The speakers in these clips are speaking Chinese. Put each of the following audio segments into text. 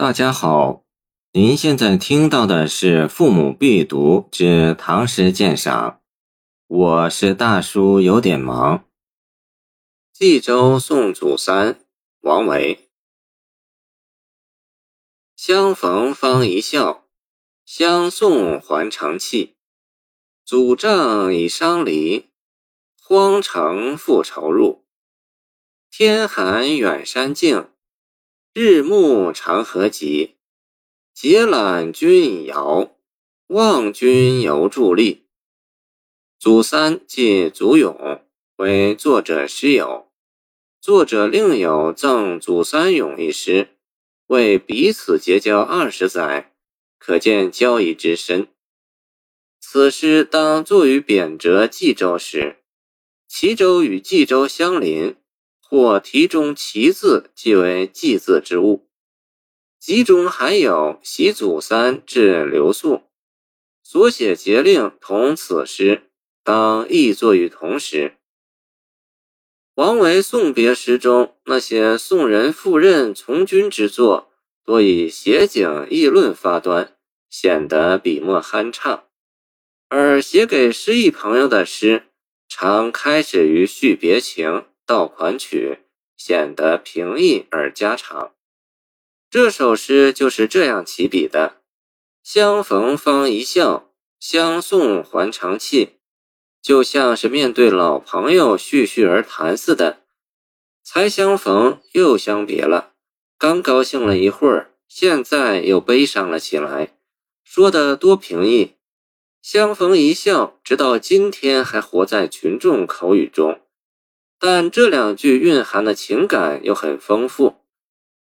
大家好，您现在听到的是《父母必读之唐诗鉴赏》，我是大叔，有点忙。冀州送祖三，王维。相逢方一笑，相送还长泣。祖丈已伤离，荒城复愁入。天寒远山静。日暮长河急，结揽君已遥，望君犹伫立。祖三即祖咏，为作者诗友。作者另有赠祖三咏一诗，为彼此结交二十载，可见交谊之深。此诗当作于贬谪冀州时，齐州与冀州相邻。或题中“其”字即为“祭”字之物，集中含有习祖三至刘肃，所写节令同此诗，当亦作于同时。王维送别诗中那些送人赴任从军之作，多以写景议论发端，显得笔墨酣畅；而写给失意朋友的诗，常开始于叙别情。道款曲显得平易而家常。这首诗就是这样起笔的：相逢方一笑，相送还长泣，就像是面对老朋友叙叙而谈似的。才相逢又相别了，刚高兴了一会儿，现在又悲伤了起来，说的多平易。相逢一笑，直到今天还活在群众口语中。但这两句蕴含的情感又很丰富，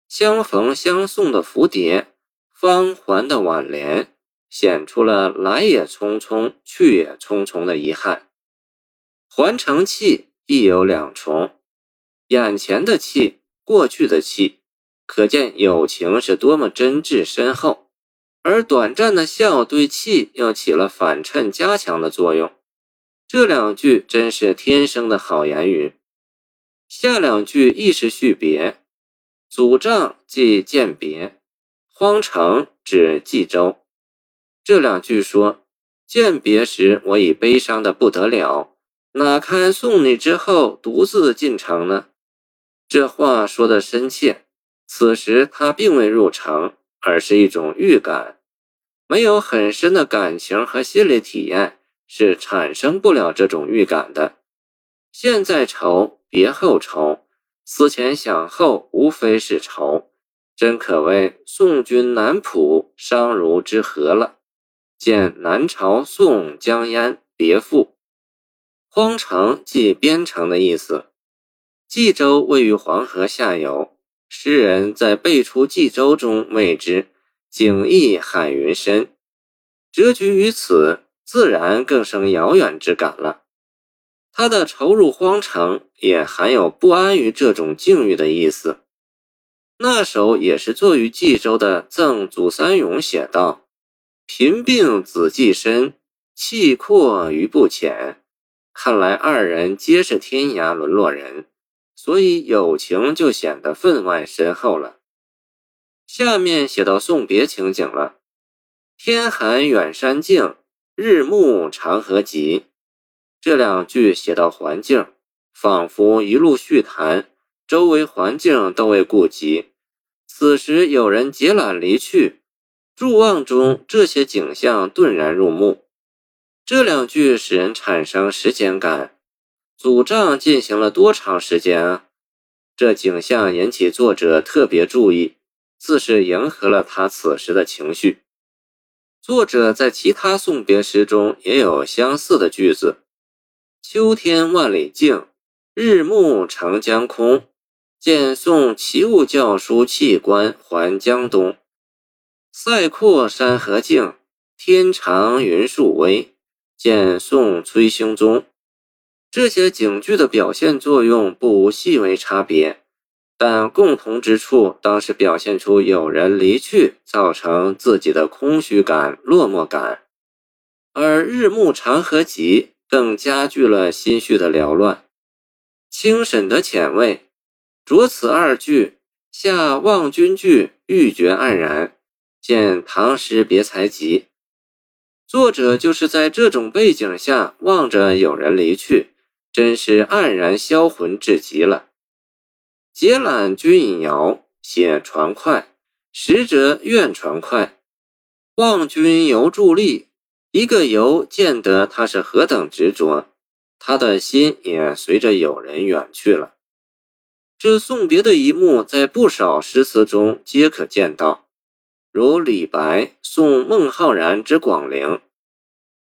相逢相送的蝴蝶，方环的挽联，显出了来也匆匆，去也匆匆的遗憾。还成气亦有两重，眼前的气，过去的气，可见友情是多么真挚深厚；而短暂的笑对气又起了反衬加强的作用。这两句真是天生的好言语。下两句亦是续别，祖丈即饯别，荒城指冀州。这两句说饯别时我已悲伤的不得了，哪堪送你之后独自进城呢？这话说的深切。此时他并未入城，而是一种预感。没有很深的感情和心理体验，是产生不了这种预感的。现在愁。别后愁，思前想后，无非是愁，真可谓宋君南浦，商如之何了。见南朝宋江淹《别赋》，荒城即边城的意思。冀州位于黄河下游，诗人在背出冀州中谓之景异海云深，谪居于此，自然更生遥远之感了。他的愁入荒城也含有不安于这种境遇的意思。那首也是作于冀州的赠祖三咏写道：“贫病子既深，气阔于不浅。”看来二人皆是天涯沦落人，所以友情就显得分外深厚了。下面写到送别情景了：“天寒远山静，日暮长河急。”这两句写到环境，仿佛一路叙谈，周围环境都未顾及。此时有人结缆离去，入望中这些景象顿然入目。这两句使人产生时间感。祖丈进行了多长时间啊？这景象引起作者特别注意，自是迎合了他此时的情绪。作者在其他送别诗中也有相似的句子。秋天万里静，日暮长江空。见送齐物教书弃官还江东。塞阔山河静，天长云树微。见送崔兴宗。这些景句的表现作用不无细微差别，但共同之处当是表现出有人离去，造成自己的空虚感、落寞感。而日暮长河急。更加剧了心绪的缭乱。清沈的浅味，着此二句，下望君句，欲绝黯然。见唐诗别才集。作者就是在这种背景下望着有人离去，真是黯然销魂至极了。结览君引遥，写船快，使者怨船快。望君犹伫立，一个犹见得他是何等执着，他的心也随着友人远去了。这送别的一幕，在不少诗词中皆可见到，如李白送孟浩然之广陵：“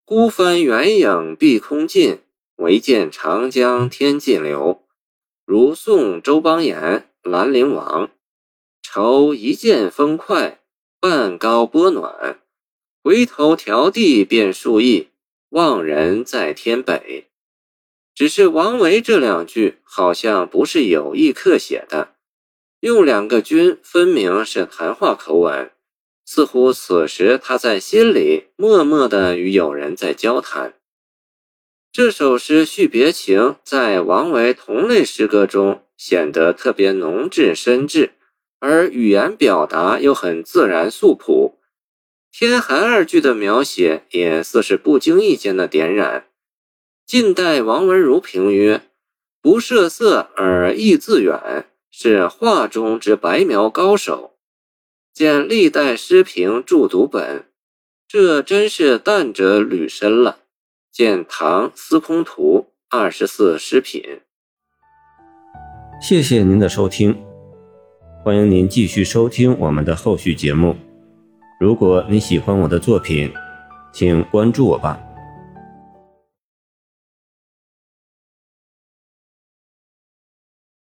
孤帆远影碧空尽，唯见长江天际流。”如送周邦彦《兰陵王》：“愁一剑风快，半高波暖，回头迢递变数亿，望人在天北。”只是王维这两句好像不是有意刻写的，用两个君分明是谈话口吻，似乎此时他在心里默默的与友人在交谈。这首诗续别情在王维同类诗歌中显得特别浓挚深挚，而语言表达又很自然素朴，天寒二句的描写也似是不经意间的点染。晋代王文如评曰：“不涉色而意自远，是画中之白描高手。”见历代诗评注读本，这真是淡者履深了。见《唐司空图》二十四诗品。谢谢您的收听，欢迎您继续收听我们的后续节目。如果你喜欢我的作品，请关注我吧。